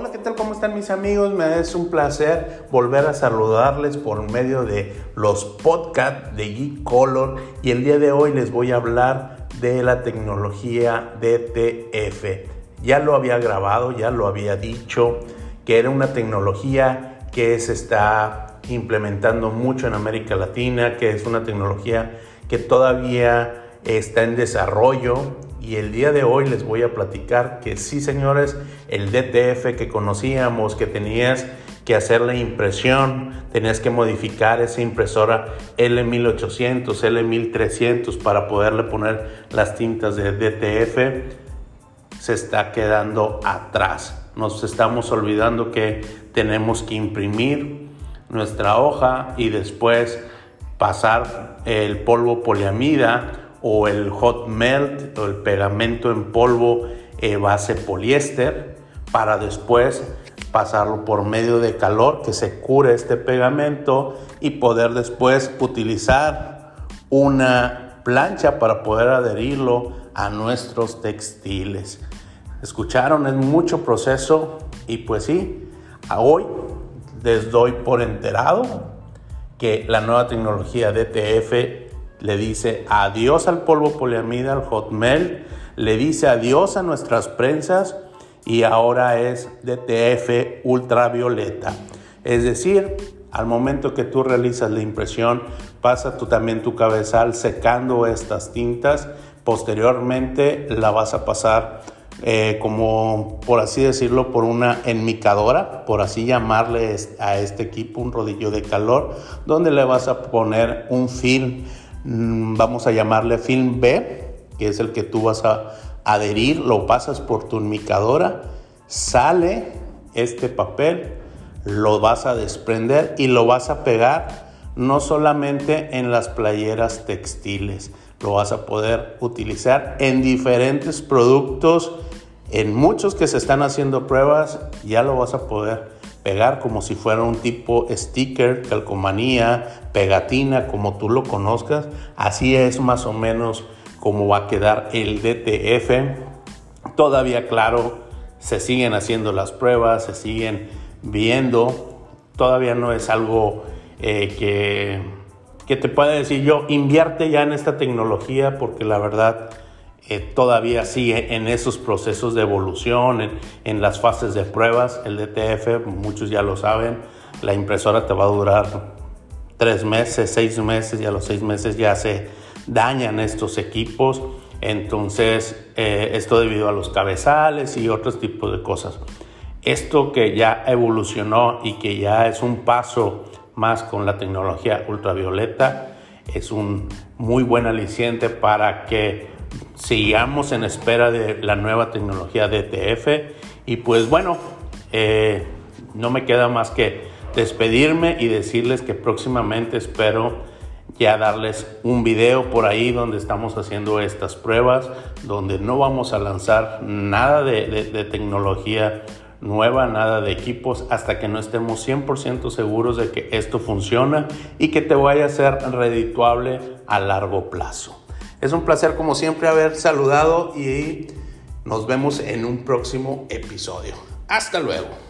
Hola, ¿qué tal? ¿Cómo están mis amigos? Me es un placer volver a saludarles por medio de los podcasts de Geek Color y el día de hoy les voy a hablar de la tecnología DTF. Ya lo había grabado, ya lo había dicho, que era una tecnología que se está implementando mucho en América Latina, que es una tecnología que todavía está en desarrollo y el día de hoy les voy a platicar que sí, señores, el DTF que conocíamos, que tenías que hacer la impresión, tenías que modificar esa impresora L1800, L1300 para poderle poner las tintas de DTF, se está quedando atrás. Nos estamos olvidando que tenemos que imprimir nuestra hoja y después pasar el polvo poliamida o el hot melt o el pegamento en polvo eh, base poliéster para después pasarlo por medio de calor que se cure este pegamento y poder después utilizar una plancha para poder adherirlo a nuestros textiles. Escucharon, es mucho proceso y pues sí, a hoy les doy por enterado que la nueva tecnología DTF le dice adiós al polvo poliamida, al hot melt, le dice adiós a nuestras prensas y ahora es DTF ultravioleta. Es decir, al momento que tú realizas la impresión, pasa tú también tu cabezal secando estas tintas. Posteriormente la vas a pasar eh, como, por así decirlo, por una enmicadora, por así llamarle a este equipo, un rodillo de calor, donde le vas a poner un film vamos a llamarle film B, que es el que tú vas a adherir, lo pasas por tu enmicadora, sale este papel, lo vas a desprender y lo vas a pegar no solamente en las playeras textiles, lo vas a poder utilizar en diferentes productos, en muchos que se están haciendo pruebas, ya lo vas a poder pegar como si fuera un tipo sticker, calcomanía, pegatina, como tú lo conozcas. Así es más o menos como va a quedar el DTF. Todavía, claro, se siguen haciendo las pruebas, se siguen viendo. Todavía no es algo eh, que, que te pueda decir yo, invierte ya en esta tecnología porque la verdad eh, todavía sigue en esos procesos de evolución, en, las fases de pruebas. El DTF, muchos ya lo saben, la impresora te va a durar tres meses, seis meses y a los seis meses ya se dañan estos equipos. Entonces, eh, esto debido a los cabezales y otros tipos de cosas. Esto que ya evolucionó y que ya es un paso más con la tecnología ultravioleta, es un muy buen aliciente para que sigamos en espera de la nueva tecnología DTF y pues bueno, eh, no me queda más que despedirme y decirles que próximamente espero ya darles un video por ahí donde estamos haciendo estas pruebas, donde no vamos a lanzar nada de, tecnología nueva, nada de equipos, hasta que no estemos 100% seguros de que esto funciona y que te vaya a ser redituable a largo plazo. Es un placer como siempre haber saludado y nos vemos en un próximo episodio. Hasta luego.